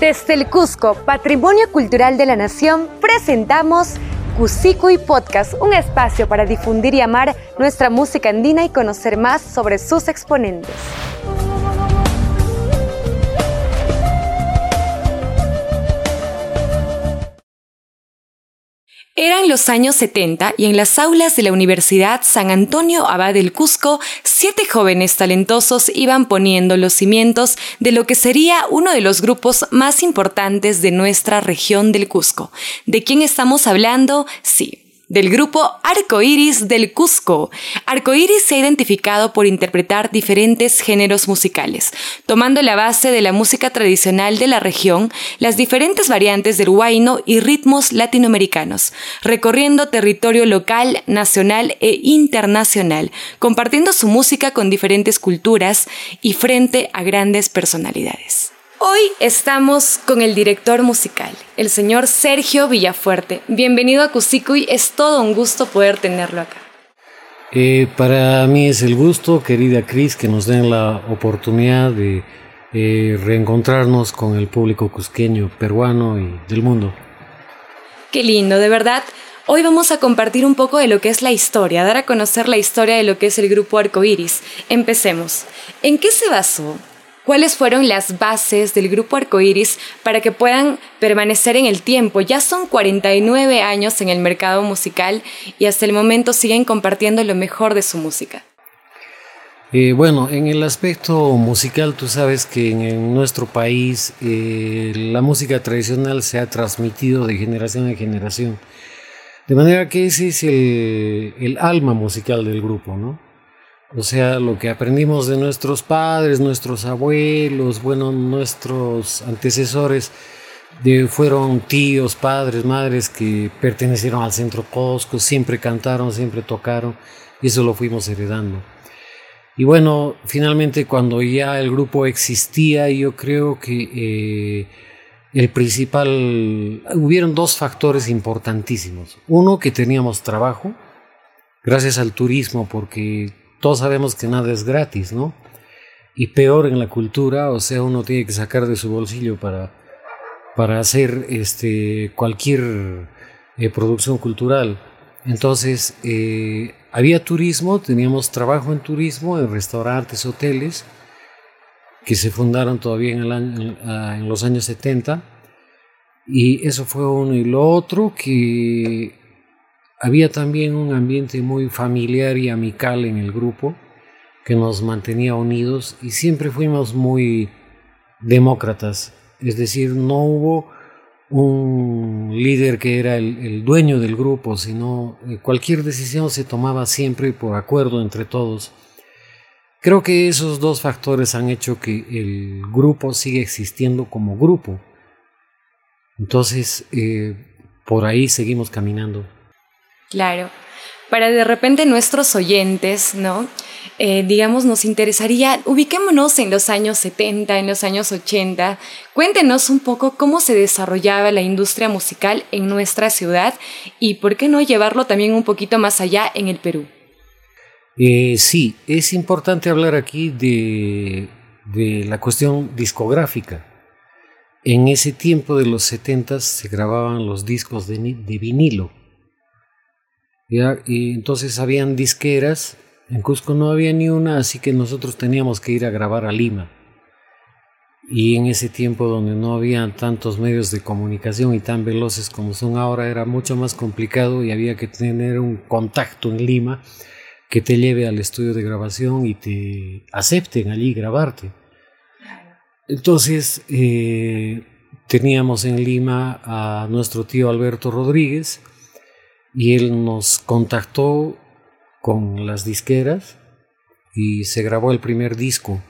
Desde el Cusco, Patrimonio Cultural de la Nación, presentamos y Podcast, un espacio para difundir y amar nuestra música andina y conocer más sobre sus exponentes. Eran los años 70 y en las aulas de la Universidad San Antonio Abad del Cusco, siete jóvenes talentosos iban poniendo los cimientos de lo que sería uno de los grupos más importantes de nuestra región del Cusco. ¿De quién estamos hablando? Sí, del grupo Arcoiris del Cusco. Arcoiris se ha identificado por interpretar diferentes géneros musicales, tomando la base de la música tradicional de la región, las diferentes variantes del huayno y ritmos latinoamericanos, recorriendo territorio local, nacional e internacional, compartiendo su música con diferentes culturas y frente a grandes personalidades. Hoy estamos con el director musical, el señor Sergio Villafuerte. Bienvenido a Cusicuy, es todo un gusto poder tenerlo acá. Eh, para mí es el gusto, querida Cris, que nos den la oportunidad de eh, reencontrarnos con el público cusqueño, peruano y del mundo. Qué lindo, de verdad. Hoy vamos a compartir un poco de lo que es la historia, dar a conocer la historia de lo que es el grupo Arcoiris. Empecemos. ¿En qué se basó ¿Cuáles fueron las bases del grupo Arcoiris para que puedan permanecer en el tiempo? Ya son 49 años en el mercado musical y hasta el momento siguen compartiendo lo mejor de su música. Eh, bueno, en el aspecto musical, tú sabes que en, nuestro país eh, la música tradicional se ha transmitido de generación en generación. De manera que ese es el, el alma musical del grupo, ¿no? O sea, lo que aprendimos de nuestros padres, nuestros abuelos, bueno, nuestros antecesores, de, fueron tíos, padres, madres que pertenecieron al centro Cosco, siempre cantaron, siempre tocaron, y eso lo fuimos heredando. Y bueno, finalmente cuando ya el grupo existía, yo creo que eh, el principal, hubieron dos factores importantísimos. Uno, que teníamos trabajo, gracias al turismo, porque todos sabemos que nada es gratis, ¿no? Y peor en la cultura, o sea, uno tiene que sacar de su bolsillo para, para hacer este, cualquier eh, producción cultural. Entonces, eh, había turismo, teníamos trabajo en turismo, en restaurantes, hoteles, que se fundaron todavía en, ah, en los años 70. Y eso fue uno. Y lo otro, que había también un ambiente muy familiar y amical en el grupo que nos mantenía unidos y siempre fuimos muy demócratas, es decir, no hubo un líder que era el, dueño del grupo, sino eh, cualquier decisión se tomaba siempre por acuerdo entre todos. Creo que esos dos factores han hecho que el grupo siga existiendo como grupo. Entonces, eh, por ahí seguimos caminando. Claro. Para de repente nuestros oyentes, ¿no? Eh, digamos, nos interesaría, ubiquémonos en los años 70, en los años 80. Cuéntenos un poco cómo se desarrollaba la industria musical en nuestra ciudad y por qué no llevarlo también un poquito más allá en el Perú. Eh, sí, es importante hablar aquí de, la cuestión discográfica. En ese tiempo de los 70 se grababan los discos de vinilo y entonces habían disqueras, en Cusco no había ni una, así que nosotros teníamos que ir a grabar a Lima. Y en ese tiempo donde no había tantos medios de comunicación y tan veloces como son ahora, era mucho más complicado y había que tener un contacto en Lima que te lleve al estudio de grabación y te acepten allí grabarte. Entonces eh, teníamos en Lima a nuestro tío Alberto Rodríguez, y él nos contactó con las disqueras y se grabó el primer disco.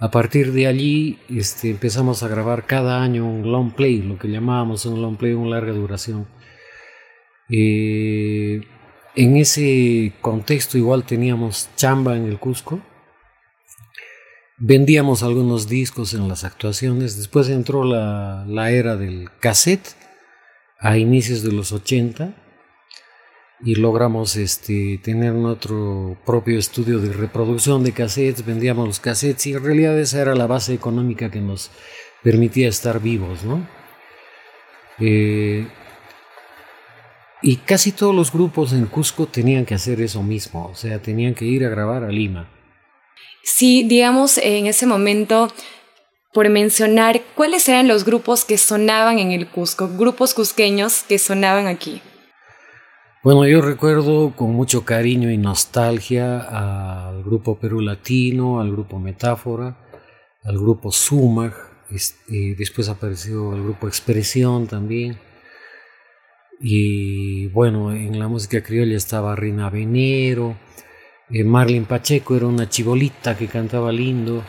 A partir de allí este, empezamos a grabar cada año un long play, lo que llamábamos un long play, una larga duración. Eh, en ese contexto igual teníamos chamba en el Cusco. Vendíamos algunos discos en las actuaciones. Después entró la, la era del cassette a inicios de los 80 y logramos este, tener nuestro propio estudio de reproducción de cassettes, vendíamos los cassettes y en realidad esa era la base económica que nos permitía estar vivos, ¿no? Eh, y casi todos los grupos en Cusco tenían que hacer eso mismo, o sea, tenían que ir a grabar a Lima. Sí, digamos, en ese momento, por mencionar, ¿cuáles eran los grupos que sonaban en el Cusco, grupos cusqueños que sonaban aquí? Bueno, yo recuerdo con mucho cariño y nostalgia al grupo Perú Latino, al grupo Metáfora, al grupo Sumag, este, después apareció el grupo Expresión también. Y bueno, en la música criolla estaba Rina Venero, eh, Marlene Pacheco era una chibolita que cantaba lindo.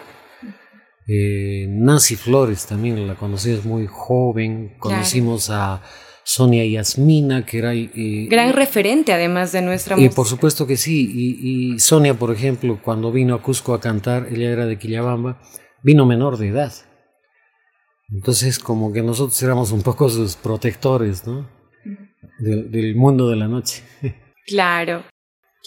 Eh, Nancy Flores también la conocimos muy joven. Conocimos a Sonia Yasmina, que era... Eh, Gran referente además de nuestra música. Por supuesto que sí. Y, y, Sonia, por ejemplo, cuando vino a Cusco a cantar, ella era de Quillabamba, vino menor de edad. Entonces como que nosotros éramos un poco sus protectores, ¿no? Del, del mundo de la noche. Claro.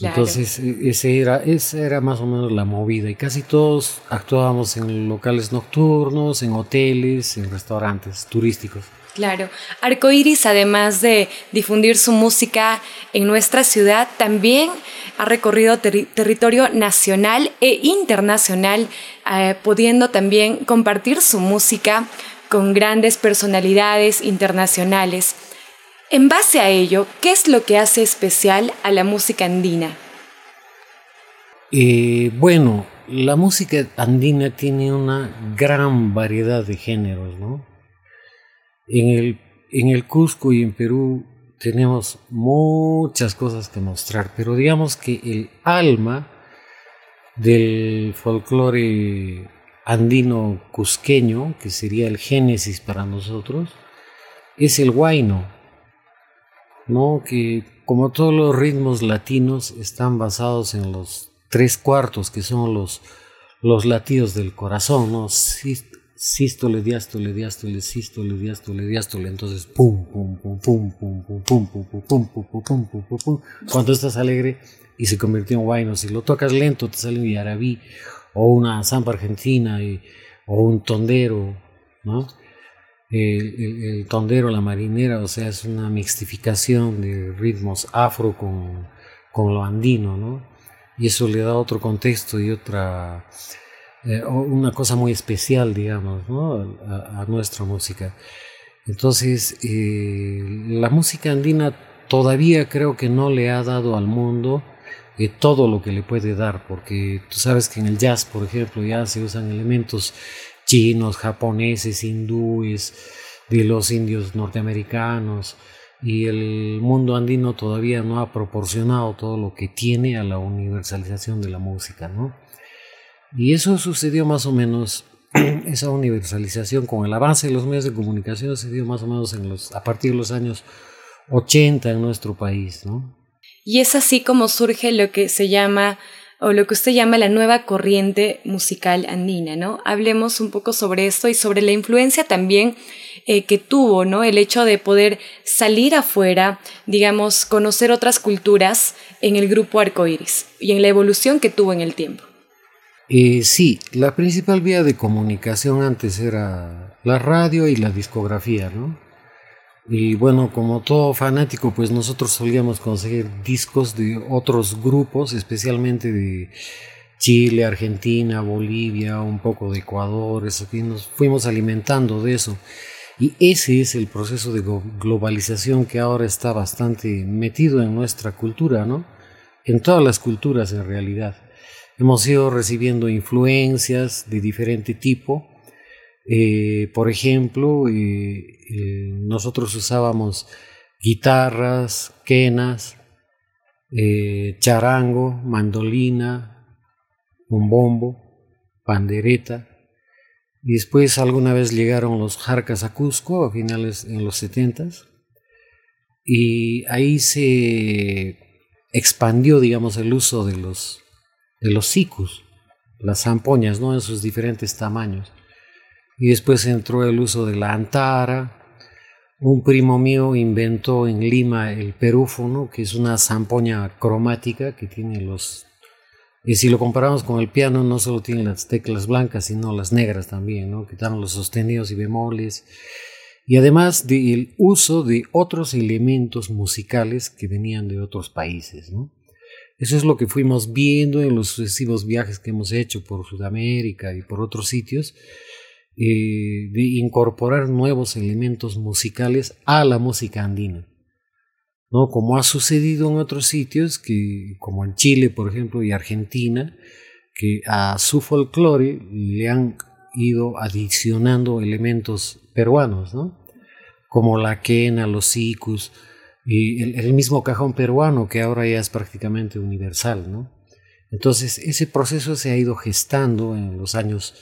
Entonces, e, ese era, esa era más o menos la movida. Y casi todos actuábamos en locales nocturnos, en hoteles, en restaurantes turísticos. Claro. Arcoiris, además de difundir su música en nuestra ciudad, también ha recorrido territorio nacional e internacional, eh, pudiendo también compartir su música con grandes personalidades internacionales. En base a ello, ¿qué es lo que hace especial a la música andina? Eh, bueno, la música andina tiene una gran variedad de géneros, ¿no? En el, en el Cusco y en Perú tenemos muchas cosas que mostrar, pero digamos que el alma del folclore andino cusqueño, que sería el génesis para nosotros, es el huayno, ¿no? que como todos los ritmos latinos están basados en los tres cuartos, que son los, los latidos del corazón, ¿no? Sístole, diástole, diástole, sístole, diástole, diástole, entonces pum, pum, pum, pum, pum, pum, pum, pum, pum, pum, pum, pum, pum, pum, pum. Cuando estás alegre y se convirtió en guayno, si lo tocas lento te sale un yarabí o una zampa argentina y, o un tondero, ¿no? El, el, tondero, la marinera, o sea, es una mixtificación de ritmos afro con, con lo andino, ¿no? Y eso le da otro contexto y otra eh, una cosa muy especial, digamos, a, nuestra música. Entonces, eh, la música andina todavía creo que no le ha dado al mundo eh, todo lo que le puede dar, porque tú sabes que en el jazz, por ejemplo, ya se usan elementos chinos, japoneses, hindúes, de los indios norteamericanos, y el mundo andino todavía no ha proporcionado todo lo que tiene a la universalización de la música, ¿no? Y eso sucedió más o menos, esa universalización con el avance de los medios de comunicación se dio más o menos en los, a partir de los años 80 en nuestro país, ¿no? Y es así como surge lo que se llama o lo que usted llama la nueva corriente musical andina, ¿no? Hablemos un poco sobre esto y sobre la influencia también eh, que tuvo, ¿no? El hecho de poder salir afuera, digamos, conocer otras culturas en el grupo Arcoiris y en la evolución que tuvo en el tiempo. Eh, sí, la principal vía de comunicación antes era la radio y la discografía, ¿no? Y bueno, como todo fanático, pues nosotros solíamos conseguir discos de otros grupos, especialmente de Chile, Argentina, Bolivia, un poco de Ecuador, eso que nos fuimos alimentando de eso. Y ese es el proceso de globalización que ahora está bastante metido en nuestra cultura, ¿no? En todas las culturas en realidad. Hemos ido recibiendo influencias de diferente tipo. Eh, por ejemplo, eh, eh, nosotros usábamos guitarras, quenas, charango, mandolina, un bombo, pandereta. Después alguna vez llegaron los jarcas a Cusco a finales en los setentas y ahí se expandió, digamos, el uso de los de los sicus, las zampoñas, ¿no? En sus diferentes tamaños. Y después entró el uso de la antara. Un primo mío inventó en Lima el perúfono, que es una zampoña cromática que tiene los, Y si lo comparamos con el piano, no solo tiene las teclas blancas, sino las negras también, ¿no? Quitaron los sostenidos y bemoles. Y además del uso de otros elementos musicales que venían de otros países, ¿no? Eso es lo que fuimos viendo en los sucesivos viajes que hemos hecho por Sudamérica y por otros sitios, eh, de incorporar nuevos elementos musicales a la música andina. ¿no? Como ha sucedido en otros sitios, que, como en Chile, por ejemplo, y Argentina, que a su folclore le han ido adicionando elementos peruanos, ¿no? como la quena, los sicus, y el, mismo cajón peruano que ahora ya es prácticamente universal. ¿no? Entonces, ese proceso se ha ido gestando en los años,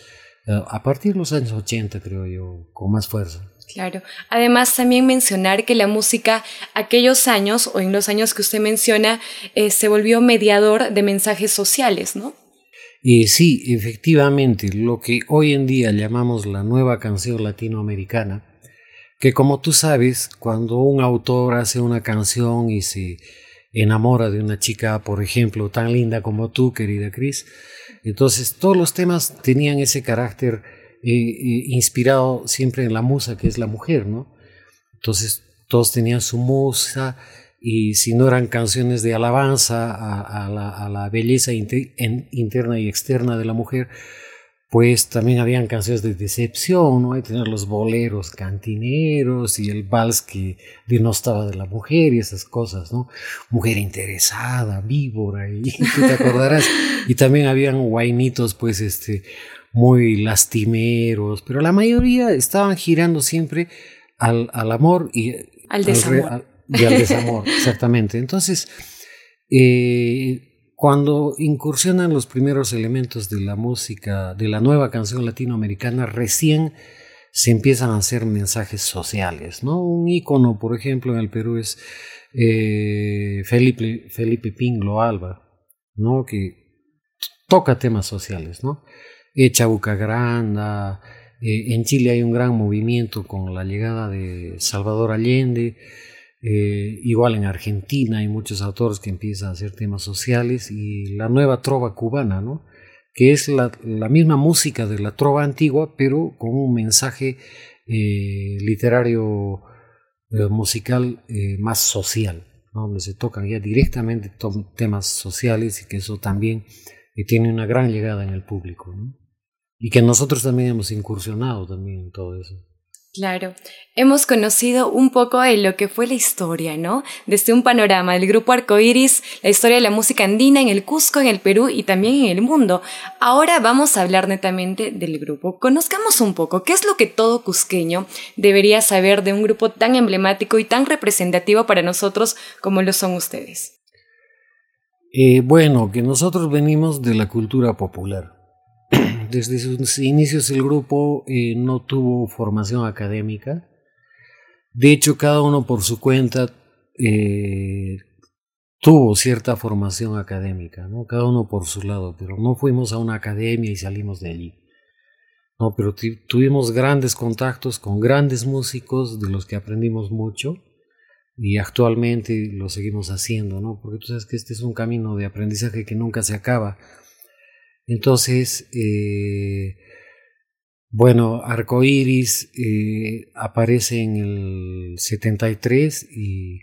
eh, a partir de los años 80, creo yo, con más fuerza. Claro. Además, también mencionar que la música, aquellos años o en los años que usted menciona, eh, se volvió mediador de mensajes sociales, ¿no? Y sí, efectivamente, lo que hoy en día llamamos la nueva canción latinoamericana, que como tú sabes, cuando un autor hace una canción y se enamora de una chica, por ejemplo, tan linda como tú, querida Cris, entonces todos los temas tenían ese carácter inspirado siempre en la musa que es la mujer, ¿no? Entonces todos tenían su musa y si no eran canciones de alabanza a, la, belleza interna y externa de la mujer, pues también habían canciones de decepción, ¿no? Hay tener los boleros cantineros y el vals que denostaba de la mujer y esas cosas, ¿no? Mujer interesada, víbora, y tú te acordarás. y también habían guainitos, pues, este, muy lastimeros, pero la mayoría estaban girando siempre al, al amor y al desamor. y al desamor, exactamente. Entonces, eh, cuando incursionan los primeros elementos de la música, de la nueva canción latinoamericana, recién se empiezan a hacer mensajes sociales, ¿no? Un ícono, por ejemplo, en el Perú es eh, Felipe, Felipe Pinglo Alba, ¿no? Que toca temas sociales, ¿no? Eh, en Chile hay un gran movimiento con la llegada de Salvador Allende. Eh, igual en Argentina hay muchos autores que empiezan a hacer temas sociales y la nueva trova cubana, ¿no? que es la, misma música de la trova antigua, pero con un mensaje eh, literario musical más social, donde se tocan ya directamente temas sociales y que eso también tiene una gran llegada en el público. y que nosotros también hemos incursionado también en todo eso. Claro, hemos conocido un poco de lo que fue la historia, ¿no? Desde un panorama del grupo Arcoiris, la historia de la música andina en el Cusco, en el Perú y también en el mundo. Ahora vamos a hablar netamente del grupo. Conozcamos un poco qué es lo que todo cusqueño debería saber de un grupo tan emblemático y tan representativo para nosotros como lo son ustedes. Eh, bueno, que nosotros venimos de la cultura popular desde sus inicios el grupo eh, no tuvo formación académica. De hecho, cada uno por su cuenta eh, tuvo cierta formación académica, ¿no? cada uno por su lado, pero no fuimos a una academia y salimos de allí. No, pero tuvimos grandes contactos con grandes músicos de los que aprendimos mucho y actualmente lo seguimos haciendo, ¿no? Porque tú sabes que este es un camino de aprendizaje que nunca se acaba. Entonces, eh, bueno, Arcoiris eh, aparece en el 73 y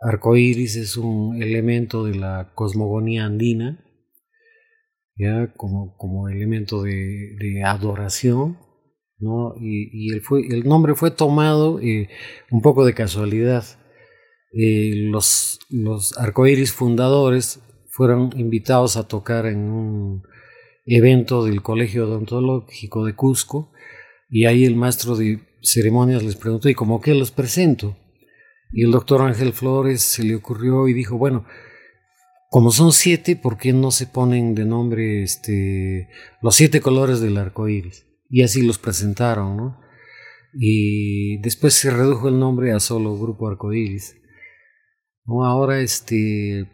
Arcoiris es un elemento de la cosmogonía andina, ya como, como elemento de, adoración, ¿no? Y, el, fue, el, nombre fue tomado eh, un poco de casualidad. los, los arcoíris fundadores fueron invitados a tocar en un evento del Colegio Odontológico de Cusco y ahí el maestro de ceremonias les preguntó, ¿y cómo qué los presento? Y el doctor Ángel Flores se le ocurrió y dijo, bueno, como son siete, ¿por qué no se ponen de nombre este, los siete colores del arco iris? Y así los presentaron, ¿no? Y después se redujo el nombre a solo Grupo Arcoíris. ¿No? Ahora, este,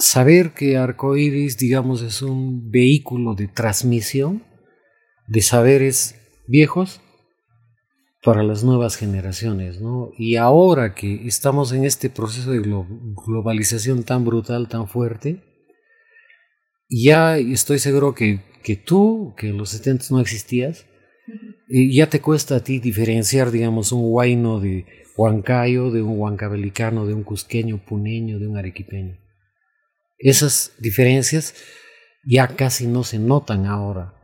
saber que Arcoiris, digamos, es un vehículo de transmisión de saberes viejos para las nuevas generaciones, ¿no? Y ahora que estamos en este proceso de globalización tan brutal, tan fuerte, ya estoy seguro que, que tú, que en los 70 no existías, ya te cuesta a ti diferenciar, digamos, un huayno de huancayo, de un huancabelicano, de un cusqueño, puneño, de un arequipeño. Esas diferencias ya casi no se notan ahora.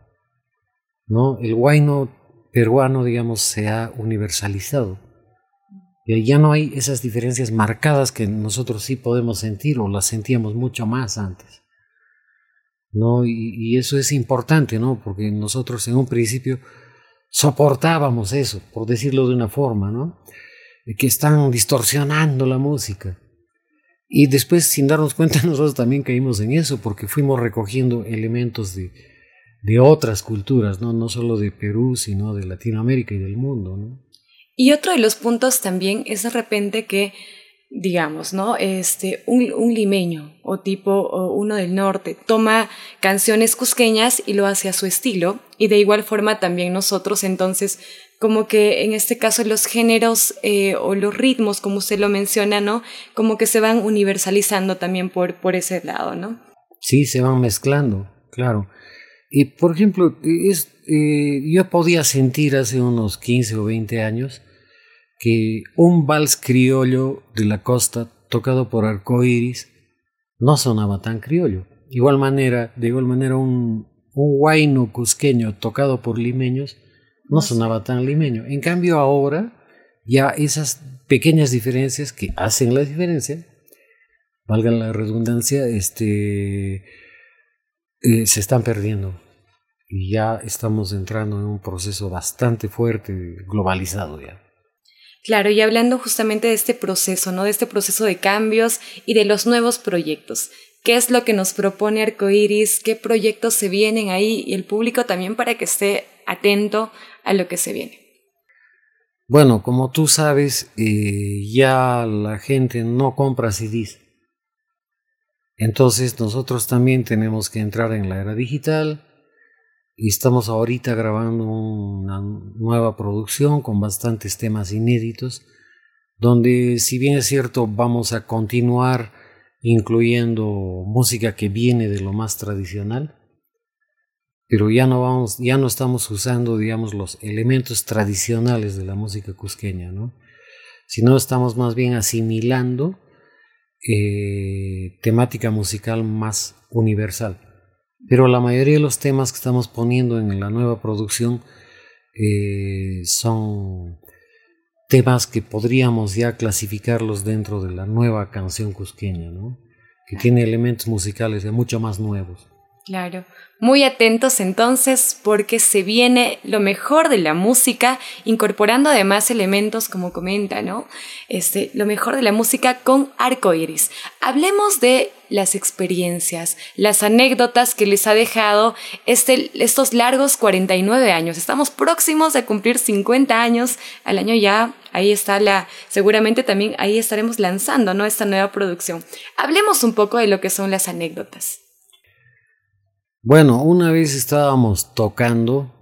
¿no? El huayno peruano, digamos, se ha universalizado. Ya no hay esas diferencias marcadas que nosotros sí podemos sentir o las sentíamos mucho más antes. ¿no? Y, y, eso es importante, ¿no? Porque nosotros en un principio soportábamos eso, por decirlo de una forma, ¿no? Que están distorsionando la música. Y después, sin darnos cuenta, nosotros también caímos en eso, porque fuimos recogiendo elementos de, de otras culturas, ¿no? no solo de Perú, sino de Latinoamérica y del mundo. ¿no? Y otro de los puntos también es de repente que, digamos, ¿no? Este, un, un limeño o tipo o uno del norte toma canciones cusqueñas y lo hace a su estilo, y de igual forma también nosotros entonces como que en este caso los géneros eh, o los ritmos, como usted lo menciona, ¿no? Como que se van universalizando también por, por ese lado, ¿no? Sí, se van mezclando, claro. Y por ejemplo, es, eh, yo podía sentir hace unos 15 o 20 años que un vals criollo de la costa tocado por arcoiris no sonaba tan criollo. Igual manera, de igual manera un, un huayno cusqueño tocado por limeños no sonaba tan limeño. En cambio ahora ya esas pequeñas diferencias que hacen la diferencia, valga la redundancia, este, eh, se están perdiendo. Y ya estamos entrando en un proceso bastante fuerte, globalizado ya. Claro, y hablando justamente de este proceso, ¿no? De este proceso de cambios y de los nuevos proyectos. ¿Qué es lo que nos propone Arcoiris? ¿Qué proyectos se vienen ahí? Y el público también para que esté atento a lo que se viene. Bueno, como tú sabes, eh, ya la gente no compra CDs. Entonces nosotros también tenemos que entrar en la era digital y estamos ahorita grabando una nueva producción con bastantes temas inéditos, donde si bien es cierto vamos a continuar incluyendo música que viene de lo más tradicional, pero ya no vamos, ya no estamos usando, digamos, los elementos tradicionales de la música cusqueña, ¿no? Sino estamos más bien asimilando eh, temática musical más universal. Pero la mayoría de los temas que estamos poniendo en la nueva producción eh, son temas que podríamos ya clasificarlos dentro de la nueva canción cusqueña, ¿no? que tiene elementos musicales ya mucho más nuevos. Claro. Muy atentos entonces porque se viene lo mejor de la música, incorporando además elementos como comenta, ¿no? Este, lo mejor de la música con arco iris. Hablemos de las experiencias, las anécdotas que les ha dejado este, estos largos 49 años. Estamos próximos a cumplir 50 años al año ya. Ahí está la, seguramente también ahí estaremos lanzando, ¿no? Esta nueva producción. Hablemos un poco de lo que son las anécdotas. Bueno, una vez estábamos tocando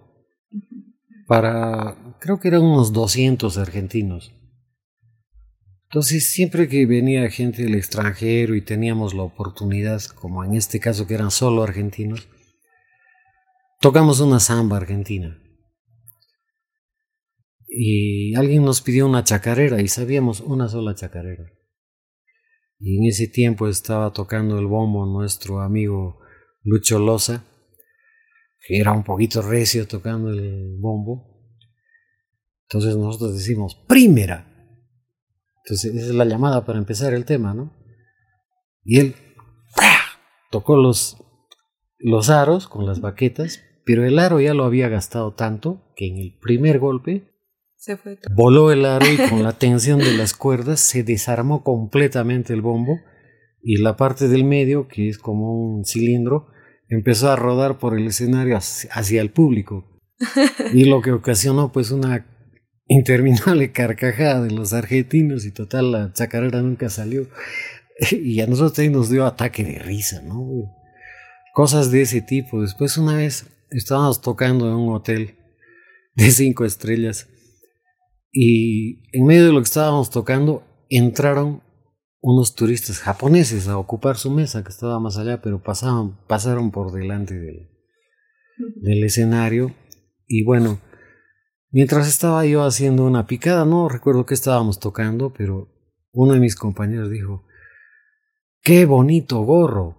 para, creo que eran unos 200 argentinos. Entonces, siempre que venía gente del extranjero y teníamos la oportunidad, como en este caso que eran solo argentinos, tocamos una samba argentina. Y alguien nos pidió una chacarera y sabíamos una sola chacarera. Y en ese tiempo estaba tocando el bombo nuestro amigo Lucho Loza, que era un poquito recio tocando el bombo. Entonces nosotros decimos, primera. Entonces esa es la llamada para empezar el tema, ¿no? Y él tocó los, los aros con las baquetas, pero el aro ya lo había gastado tanto que en el primer golpe se fue voló el aro y con la tensión de las cuerdas se desarmó completamente el bombo y la parte del medio, que es como un cilindro, empezó a rodar por el escenario hacia el público. Y lo que ocasionó pues una interminable carcajada de los argentinos y total la chacarera nunca salió. Y a nosotros nos dio ataque de risa, ¿no? Cosas de ese tipo. Después una vez estábamos tocando en un hotel de cinco estrellas y en medio de lo que estábamos tocando entraron unos turistas japoneses a ocupar su mesa que estaba más allá, pero pasaron, pasaron por delante del, del escenario. Y bueno, mientras estaba yo haciendo una picada, no recuerdo qué estábamos tocando, pero uno de mis compañeros dijo, ¡qué bonito gorro!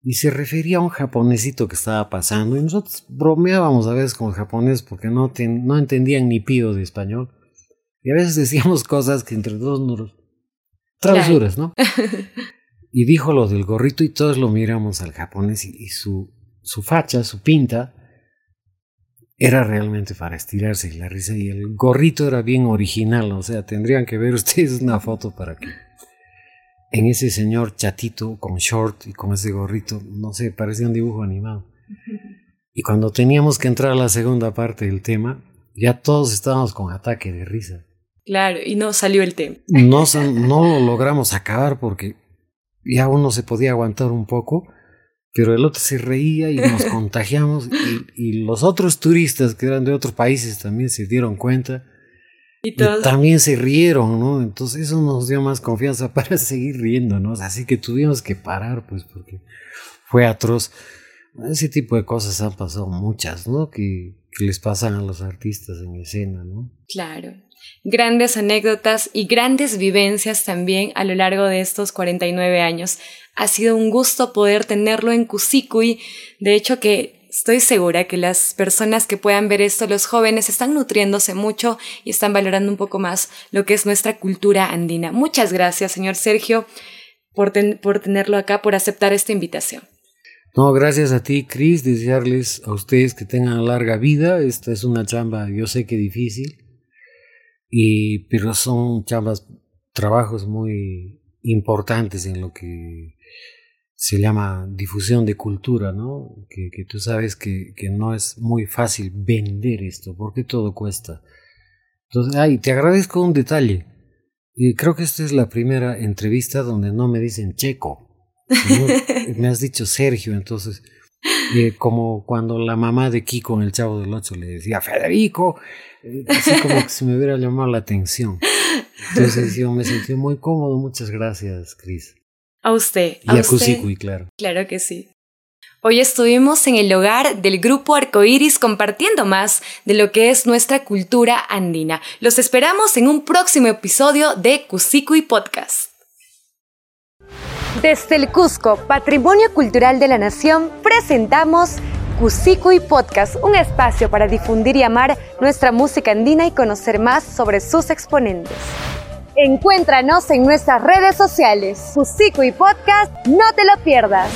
Y se refería a un japonesito que estaba pasando. Y nosotros bromeábamos a veces con el japonés porque no, no entendían ni pido de español. Y a veces decíamos cosas que entre todos nos travesuras, ¿no? y dijo lo del gorrito y todos lo miramos al japonés y, su, su facha, su pinta, era realmente para estirarse la risa y el gorrito era bien original, o sea, tendrían que ver ustedes una foto para que en ese señor chatito con short y con ese gorrito, no sé, parecía un dibujo animado. Y cuando teníamos que entrar a la segunda parte del tema, ya todos estábamos con ataque de risa. Claro, y no salió el tema. No, no lo logramos acabar porque ya uno se podía aguantar un poco, pero el otro se reía y nos contagiamos y, los otros turistas que eran de otros países también se dieron cuenta y, también se rieron, ¿no? Entonces eso nos dio más confianza para seguir riéndonos, así que tuvimos que parar pues porque fue atroz. Ese tipo de cosas han pasado muchas, ¿no? Que, que les pasan a los artistas en escena, ¿no? Claro grandes anécdotas y grandes vivencias también a lo largo de estos 49 años. Ha sido un gusto poder tenerlo en Cusicuy. De hecho que estoy segura que las personas que puedan ver esto, los jóvenes, están nutriéndose mucho y están valorando un poco más lo que es nuestra cultura andina. Muchas gracias, señor Sergio, por, por tenerlo acá, por aceptar esta invitación. No, gracias a ti, Cris, desearles a ustedes que tengan larga vida. Esta es una chamba, yo sé que difícil, y, pero son chambas, trabajos muy importantes en lo que se llama difusión de cultura, ¿no? Que, que tú sabes que, que, no es muy fácil vender esto, porque todo cuesta. Entonces, ay, te agradezco un detalle. Y creo que esta es la primera entrevista donde no me dicen checo. me has dicho Sergio, entonces, eh, como cuando la mamá de Kiko en El Chavo del Ocho le decía, Federico, así como que se me hubiera llamado la atención. Entonces yo me sentí muy cómodo. Muchas gracias, Cris. A usted. Y a, a claro. Claro que sí. Hoy estuvimos en el hogar del grupo Arcoiris compartiendo más de lo que es nuestra cultura andina. Los esperamos en un próximo episodio de Cusicui Podcast. Desde el Cusco, Patrimonio Cultural de la Nación, presentamos y Podcast, un espacio para difundir y amar nuestra música andina y conocer más sobre sus exponentes. Encuéntranos en nuestras redes sociales. y Podcast, no te lo pierdas.